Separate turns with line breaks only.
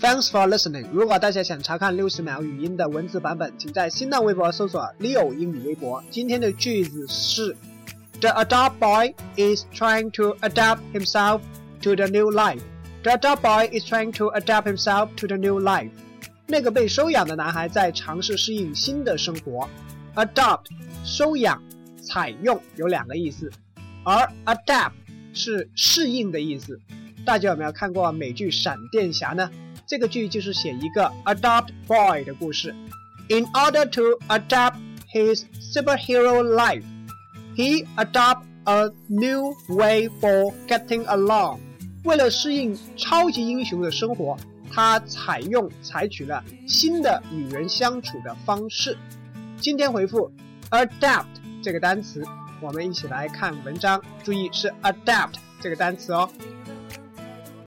Thanks for listening。如果大家想查看六十秒语音的文字版本，请在新浪微博搜索 Leo 英语微博。今天的句子是：The adult boy is trying to adapt himself to the new life. The adult boy is trying to adapt himself to the new life. 那个被收养的男孩在尝试适应新的生活。Adopt 收养、采用有两个意思，而 adapt 是适应的意思。大家有没有看过美剧《闪电侠》呢？这个剧就是写一个 adopt boy 的故事。In order to adapt his superhero life, he adopt a new way for getting along。为了适应超级英雄的生活，他采用采取了新的与人相处的方式。今天回复 adapt 这个单词，我们一起来看文章。注意是 adapt 这个单词哦。